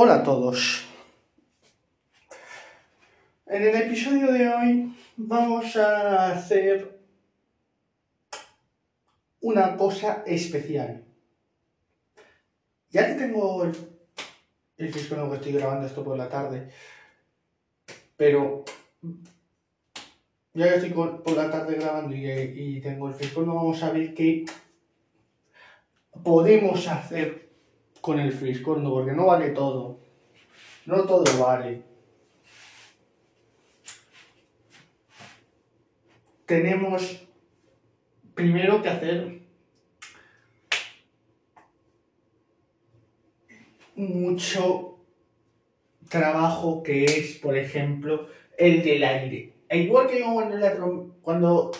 Hola a todos. En el episodio de hoy vamos a hacer una cosa especial. Ya que tengo el, el disco nuevo estoy grabando esto por la tarde, pero ya que estoy por la tarde grabando y, y tengo el fisco, no vamos a ver qué podemos hacer con el friscorno, porque no vale todo. No todo vale. Tenemos primero que hacer mucho trabajo que es, por ejemplo, el del aire. E igual que yo cuando, cuando,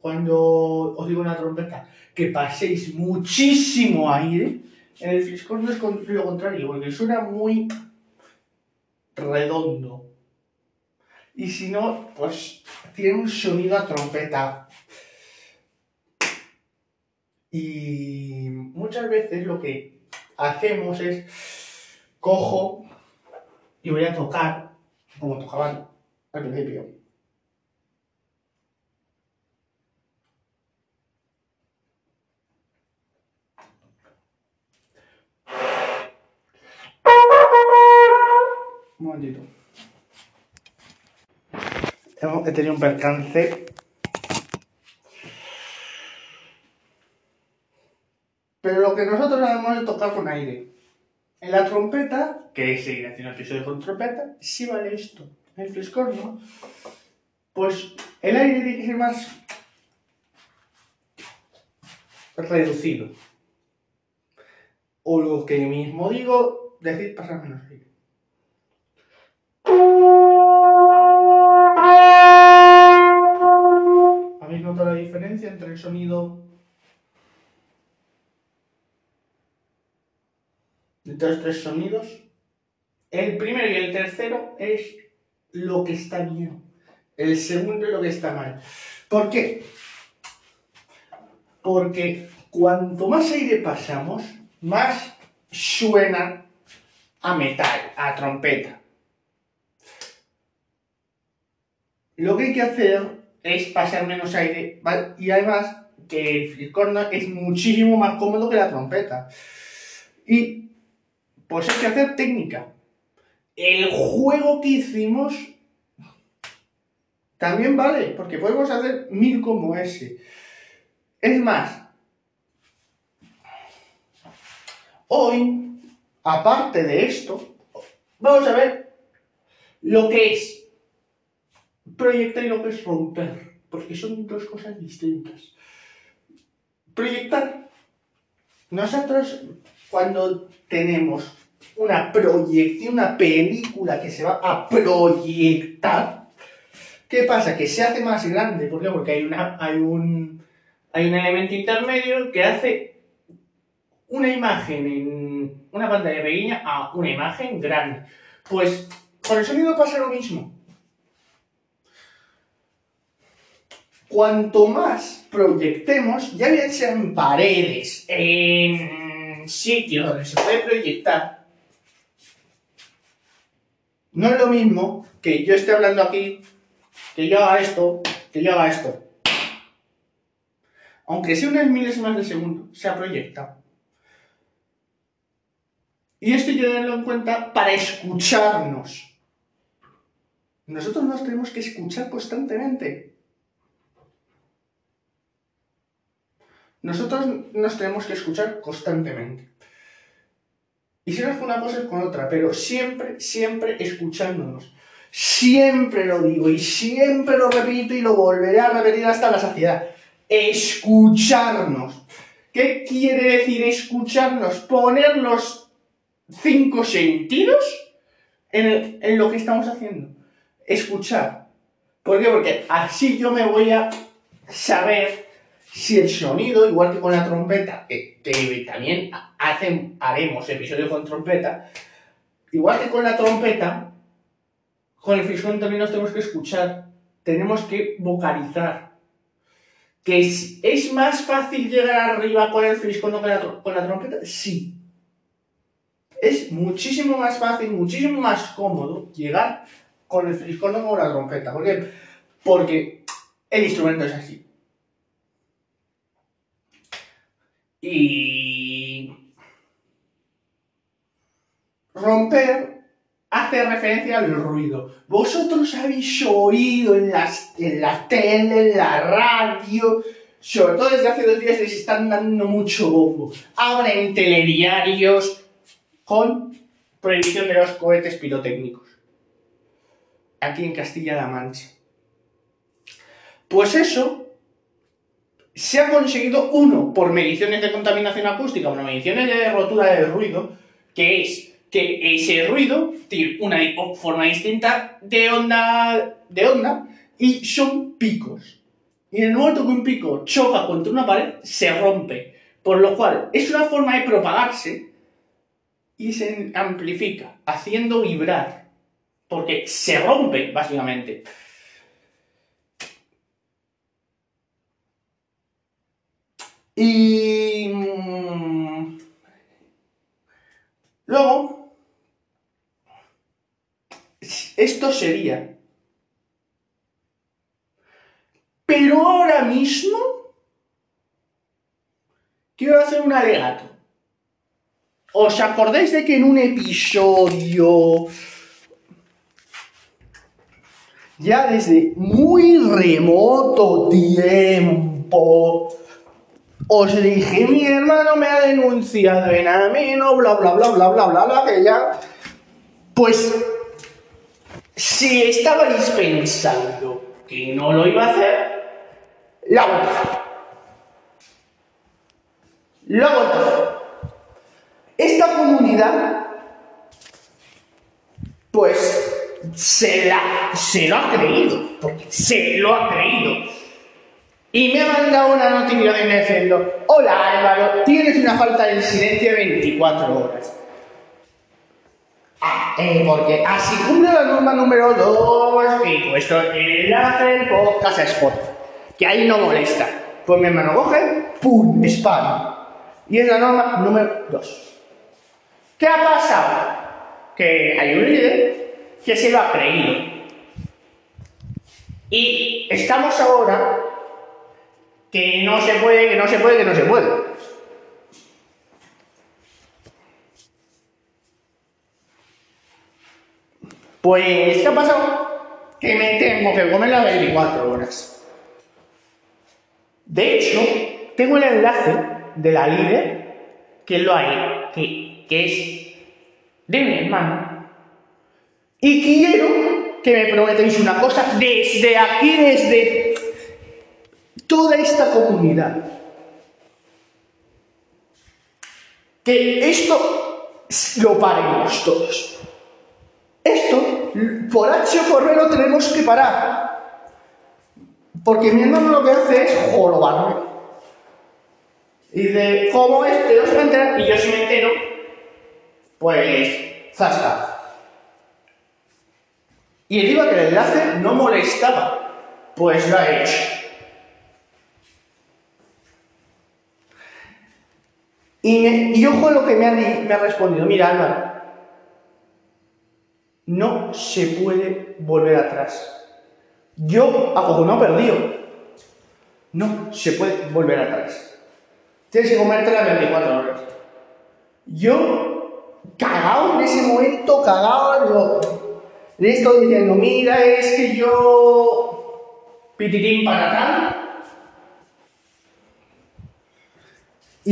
cuando os digo una trompeta, que paséis muchísimo aire, en el fliscorno es lo contrario, porque suena muy redondo. Y si no, pues tiene un sonido a trompeta. Y muchas veces lo que hacemos es cojo y voy a tocar, como tocaban al principio. Momentito. He tenido un percance. Pero lo que nosotros hacemos es tocar con aire. En la trompeta, que es seguir haciendo episodios con trompeta, sí vale esto. En el fliscorno, pues el aire tiene que ser más reducido. O lo que mismo digo, decir pasar menos aire. Entre el sonido de estos tres sonidos? El primero y el tercero es lo que está bien. El segundo es lo que está mal. ¿Por qué? Porque cuanto más aire pasamos, más suena a metal, a trompeta. Lo que hay que hacer es pasar menos aire ¿vale? y además que el fliscorno es muchísimo más cómodo que la trompeta. Y pues hay que hacer técnica. El juego que hicimos también vale, porque podemos hacer mil como ese. Es más, hoy, aparte de esto, vamos a ver lo que es proyectar y lo que es romper, porque son dos cosas distintas. Proyectar. Nosotros, cuando tenemos una proyección, una película que se va a proyectar, ¿qué pasa? Que se hace más grande. ¿Por qué? Porque hay, una, hay, un, hay un elemento intermedio que hace una imagen en una pantalla pequeña a una imagen grande. Pues con el sonido pasa lo mismo. Cuanto más proyectemos, ya bien sea en paredes, en sitios donde se puede proyectar, no es lo mismo que yo esté hablando aquí, que yo haga esto, que yo haga esto. Aunque sea unas milésimas de segundo, se ha proyectado. Y esto hay que tenerlo en cuenta para escucharnos. Nosotros nos tenemos que escuchar constantemente. Nosotros nos tenemos que escuchar constantemente. Y si no es con una cosa es con otra, pero siempre, siempre escuchándonos. Siempre lo digo y siempre lo repito y lo volveré a repetir hasta la saciedad. Escucharnos. ¿Qué quiere decir escucharnos? Poner los cinco sentidos en, en lo que estamos haciendo. Escuchar. ¿Por qué? Porque así yo me voy a saber si el sonido, igual que con la trompeta, que, también hacen, haremos episodios con trompeta, igual que con la trompeta, con el frisón también nos tenemos que escuchar, tenemos que vocalizar. ¿Que es, más fácil llegar arriba con el frisón que con la trompeta? Sí. es muchísimo más fácil, muchísimo más cómodo llegar con el fliscorno o la trompeta. ¿Por qué? Porque el instrumento es así. Y romper hace referencia al ruido. Vosotros habéis oído en, las, en la tele, en la radio, sobre todo desde hace dos días les están dando mucho bombo. Abren telediarios con prohibición de los cohetes pirotécnicos. Aquí en Castilla-La Mancha. Pues eso se ha conseguido, uno, por mediciones de contaminación acústica, por mediciones de rotura del ruido, que es que ese ruido tiene una forma distinta de onda, de onda y son picos. Y en el momento que un pico choca contra una pared, se rompe. Por lo cual, es una forma de propagarse y se amplifica, haciendo vibrar. Porque se rompe, básicamente. Y... Mm, luego, esto sería... Pero ahora mismo quiero hacer un alegato. ¿Os acordáis de que en un episodio ya desde muy remoto tiempo os dije, mi hermano me ha denunciado en ameno, bla, bla, bla, bla, bla, bla, bla, que ya... Pues, si estabais pensando que no lo iba a hacer, la voto. La voto. Esta comunidad, pues, se, la, se lo ha creído, porque se lo ha creído. Y me ha mandado una notificación diciendo, hola Álvaro, tienes una falta de silencio de 24 horas. Ah, eh, porque así cumple la norma número 2 y puesto el enlace del podcast a Spotify, que ahí no molesta. Pues mi hermano coge, ¡pum! spam. Y es la norma número 2. ¿Qué ha pasado? Que hay un líder que se lo ha creído. Y estamos ahora que no se puede, que no se puede, que no se puede. Pues, ¿qué ha pasado? Que me tengo que comer las 24 horas. De hecho, tengo el enlace de la líder que lo hay, que, que es de mi hermano. Y quiero que me prometáis una cosa desde aquí, desde toda esta comunidad. Que esto lo paremos todos. Esto, por H o por B, lo tenemos que parar. Porque mi hermano lo que hace es jorobarme. Y de ¿cómo es? Te vas a enterar. Y yo si me entero, pues, zasca. Y encima que el enlace no molestaba, pues lo ha hecho. Y, ojo a lo que me ha, me respondido. Mira, Álvaro, no se puede volver atrás. Yo, a no perdido. No se puede volver atrás. Tienes que comerte las 24 horas. Yo, cagado en ese momento, cagado, le estoy diciendo, mira, es que yo, pititín para tal,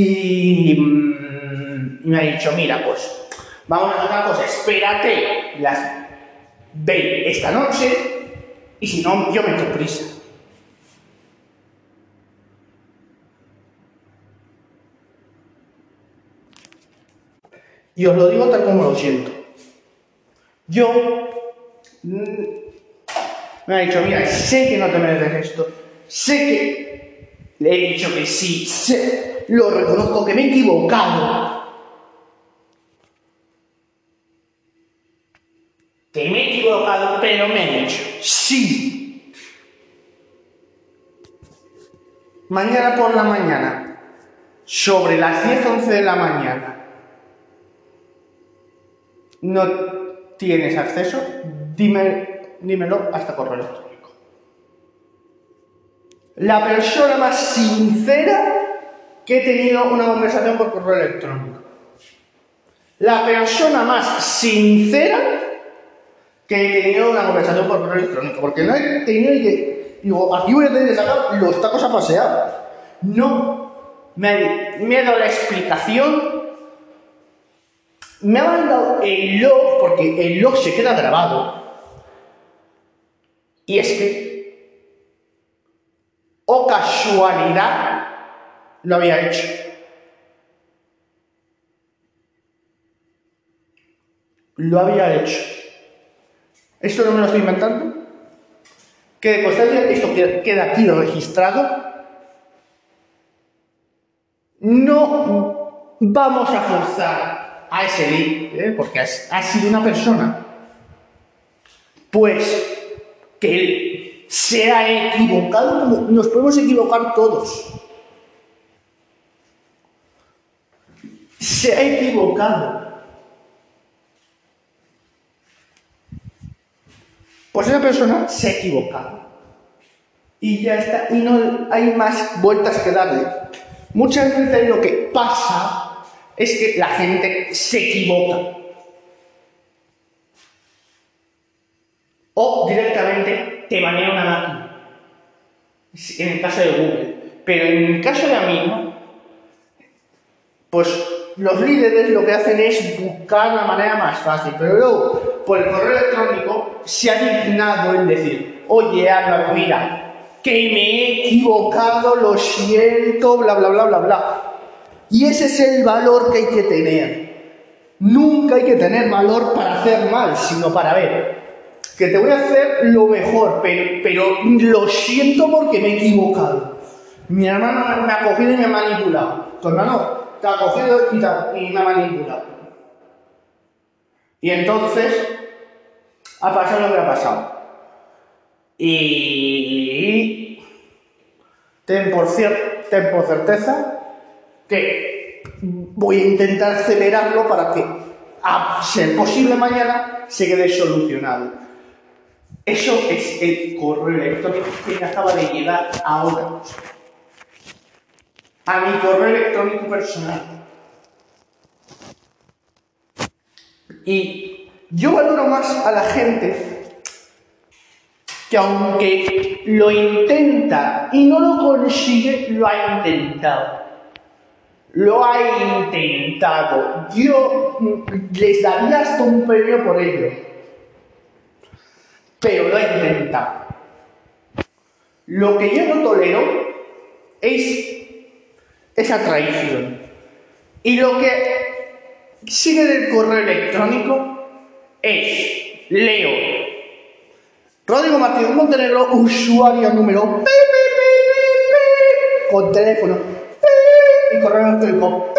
Y mm, me ha dicho, mira, pues vamos a hacer una cosa, espérate las ve esta noche y si no, yo me echo prisa. Y os lo digo tal como lo siento. Yo mm, me ha dicho, mira, sé que no te mereces esto, sé que le he dicho que sí, sé, lo reconozco que me he equivocado. Que me he equivocado, pero me he dicho, sí. Mañana por la mañana, sobre las 10, 11 de la mañana, no tienes acceso, dime, dímelo hasta correo electrónico. La persona más sincera que he tenido una conversación por correo electrónico. La persona más sincera que he tenido una conversación por correo electrónico. Porque no he tenido que. Digo, aquí voy a tener que sacar los tacos a pasear. No. Me, me ha dado la explicación. Me ha mandado el log, porque el log se queda grabado. Y es que. O casualidad lo había hecho. Lo había hecho. Esto no me lo estoy inventando. Que de constancia esto queda aquí registrado. No vamos a forzar a ese líder, ¿eh? porque ha sido una persona, pues que él se ha equivocado, nos podemos equivocar todos. Se ha equivocado. Pues esa persona se ha equivocado. Y ya está, y no hay más vueltas que darle. Muchas veces lo que pasa es que la gente se equivoca. O directamente te banea una máquina. En el caso de Google. Pero en el caso de Amino, pues los líderes lo que hacen es buscar la manera más fácil, pero luego, por el correo electrónico, se ha dignado en decir, oye Álvaro, mira, que me he equivocado, lo siento, bla, bla, bla, bla, bla. Y ese es el valor que hay que tener. Nunca hay que tener valor para hacer mal, sino para ver que te voy a hacer lo mejor, pero, pero lo siento porque me he equivocado. Mi hermano me ha cogido y me ha manipulado. Tu hermano te ha cogido y, me ha manipulado. Y entonces ha pasado lo que ha pasado. Y ten por, ten por certeza que voy a intentar acelerarlo para que, a ser posible mañana, se quede solucionado. Eso es el correo electrónico que me acaba de llegar ahora a mi correo electrónico personal. Y yo valoro más a la gente que aunque lo intenta y no lo consigue, lo ha intentado. Lo ha intentado. Yo les daría hasta un premio por ello. Pero lo ha intentado. Lo que yo no tolero es esa traición. Y lo que sigue del correo electrónico es Leo. Rodrigo Martínez Montenegro, usuario número con teléfono y correo electrónico.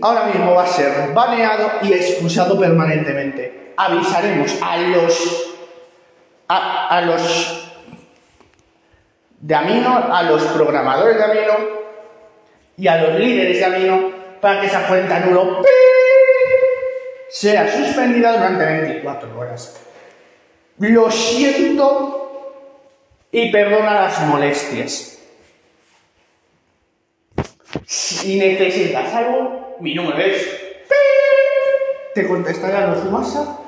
Ahora mismo va a ser baneado y expulsado permanentemente. Avisaremos a los a, a los de Amino a los programadores de Amino y a los líderes de Amino para que esa cuenta nulo sea suspendida durante 24 horas. Lo siento y perdona las molestias. Si necesitas algo, mi número es... Te contestaré a los WhatsApp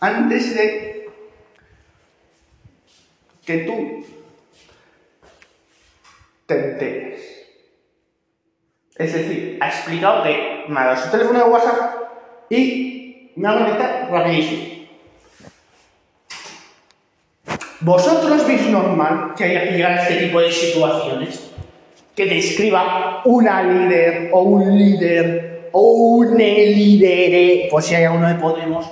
antes de que tú es decir, ha explicado que me ha dado su teléfono de WhatsApp y me ha conectado rapidísimo. ¿Vosotros veis normal que haya que llegar a este tipo de situaciones? Que te escriba una líder o un líder o un líder, por si hay uno de Podemos.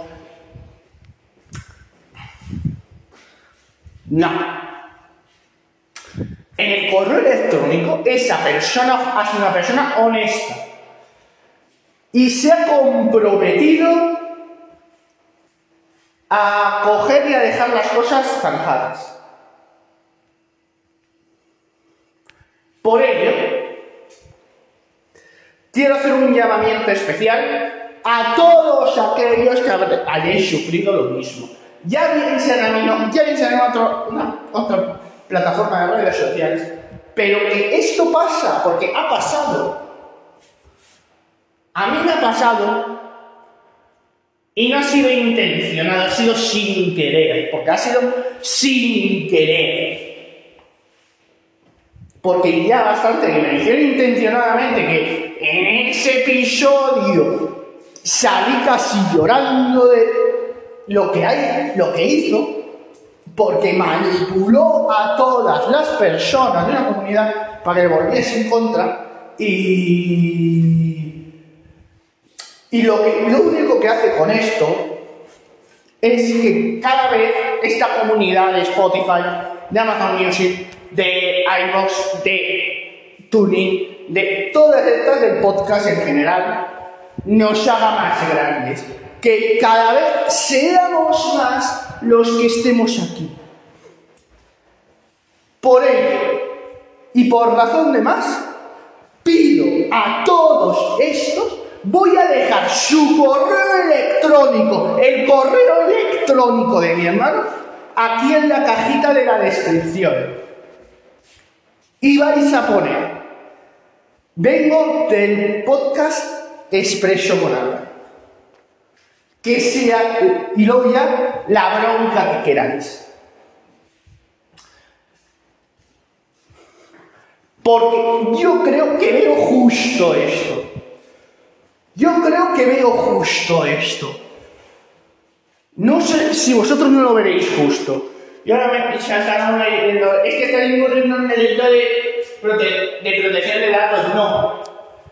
No, en el correo electrónico esa persona ha sido una persona honesta y se ha comprometido a coger y a dejar las cosas zanjadas. Por ello, quiero hacer un llamamiento especial a todos aquellos que hayáis sufrido lo mismo. Ya bien a mí, no, ya bien una otra plataforma de redes sociales, pero que esto pasa, porque ha pasado. A mí me ha pasado y no ha sido intencionado, ha sido sin querer, porque ha sido sin querer. Porque ya bastante que me hicieron intencionadamente que en ese episodio salí casi llorando de lo que hay, lo que hizo, porque manipuló a todas las personas de la comunidad para que volviese en contra y lo único que hace con esto es que cada vez esta comunidad de Spotify, de Amazon Music, de iVoox, de Tuning, de todas estas del podcast en general, nos haga más grandes. Que cada vez seamos más los que estemos aquí. Por ello, y por razón de más, pido a todos estos voy a dejar su correo electrónico, el correo electrónico de mi hermano, aquí en la cajita de la descripción. Y vais a poner, vengo del podcast Expreso Morada. Que sea, y luego ya, la bronca que queráis. Porque yo creo que veo justo esto. Yo creo que veo justo esto. No sé si vosotros no lo veréis justo. Y ahora me están Es que incurriendo en un delito de, de protección de datos. No.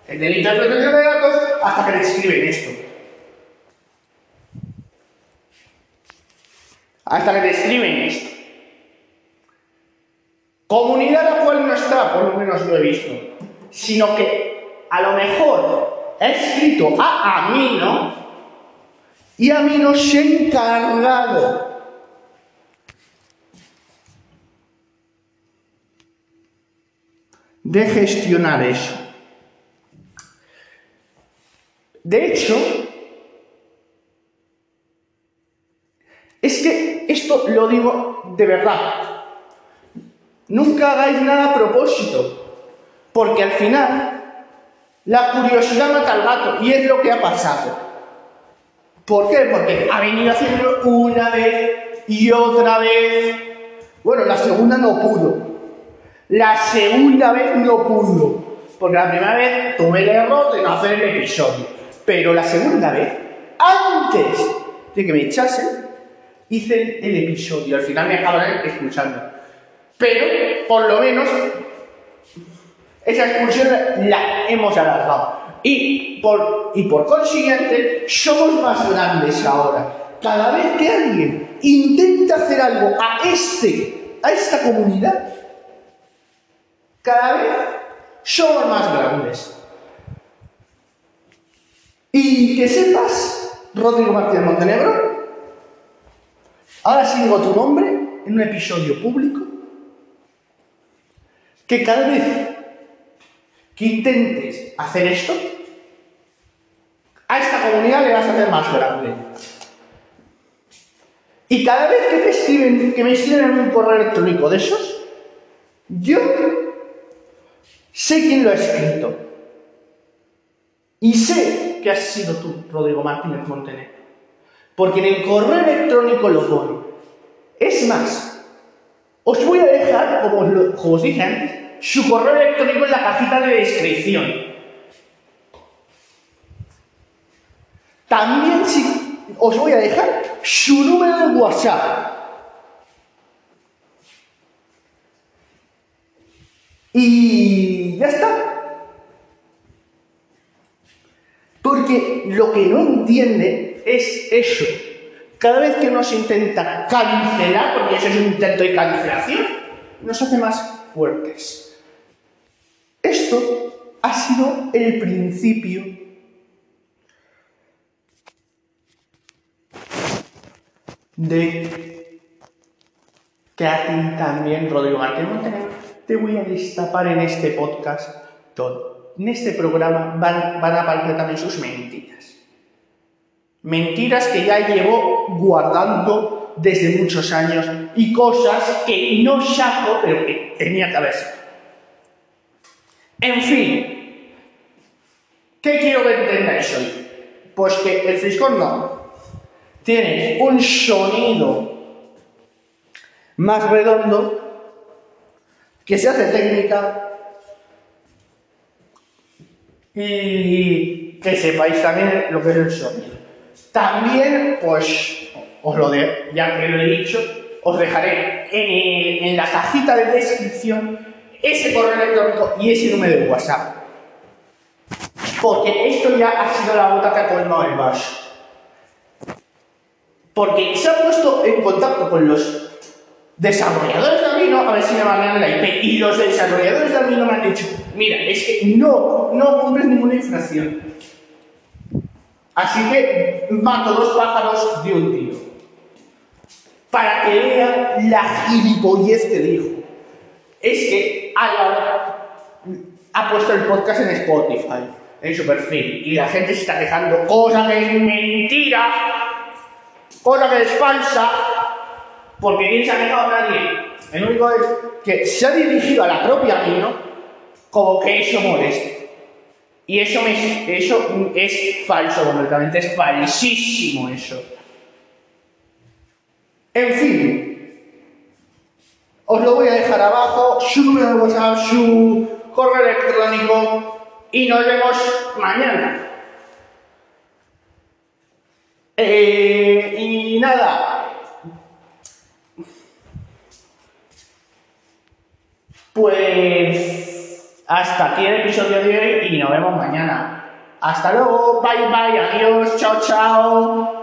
El delito de protección de datos hasta que le escriben esto. Hasta que te escriben esto. Comunidad la cual no está, por lo menos lo he visto. Sino que a lo mejor ha escrito a Amino y Amino se ha encargado de gestionar eso. De hecho, es que esto lo digo de verdad. Nunca hagáis nada a propósito, porque al final la curiosidad mata al gato y es lo que ha pasado. ¿Por qué? Porque ha venido haciendo una vez y otra vez. Bueno, la segunda no pudo. La segunda vez no pudo. Porque la primera vez tuve el error de no hacer el episodio. Pero la segunda vez, antes de que me echasen, hice el episodio. Al final me acabaré escuchando. Pero, por lo menos, esa expulsión la hemos alargado. Y por, y por consiguiente, somos más grandes ahora. Cada vez que alguien intenta hacer algo a este, a esta comunidad, cada vez somos más grandes. Y que sepas, Rodrigo Martínez Montenegro, ahora sí digo tu nombre en un episodio público, que cada vez que intentes hacer esto, a esta comunidad le vas a hacer más grande. Y cada vez que, escriben, que me escriben en un correo electrónico de esos, yo sé quién lo ha escrito. Y sé que has sido tú, Rodrigo Martínez Montenegro. Porque en el correo electrónico lo pone. Es más, os voy a dejar, como, os dije antes, su correo electrónico en la cajita de descripción. También si os voy a dejar su número de WhatsApp. Y ya está. Porque lo que no entiende es eso. Cada vez que nos intenta cancelar, porque eso es un intento de cancelación, nos hace más fuertes. Esto ha sido el principio de que a también, Rodrigo Martínez Montenegro, te voy a destapar en este podcast todo. en este programa van, van a aparecer también sus mentiras. Mentiras que ya llevo guardando desde muchos años y cosas que no saco, pero que tenía que haber En fin, ¿qué quiero que entendáis hoy? Pues que el friscón no tiene un sonido más redondo que se hace técnica y que sepáis también lo que es el sonido. También, pues, os lo de, ya que lo he dicho, os dejaré en, la cajita de descripción ese correo electrónico y ese número de WhatsApp. Porque esto ya ha sido la gota que ha colmado el vaso. Porque se ha puesto en contacto con los desarrolladores de Arduino a ver si me van la IP. Y los desarrolladores de Arduino me han dicho, mira, es que no, no cumples ninguna infracción. Así que mato dos pájaros de un tiro. Para que vean la gilipollez que dijo. Es que ha puesto el podcast en Spotify, en su perfil, y la gente se está dejando cosa que es mentira, cosa que es falsa, porque ¿quién se ha dejado a nadie? El único es que se ha dirigido a la propia Nino como que eso molesta. Y eso, eso es falso completamente, es falsísimo eso. En fin, os lo voy a dejar abajo, su número de WhatsApp, su correo electrónico y nos vemos mañana. Eh, y nada, Pues hasta aquí el episodio de hoy y nos vemos mañana. Hasta luego, bye bye, adiós, chao, chao.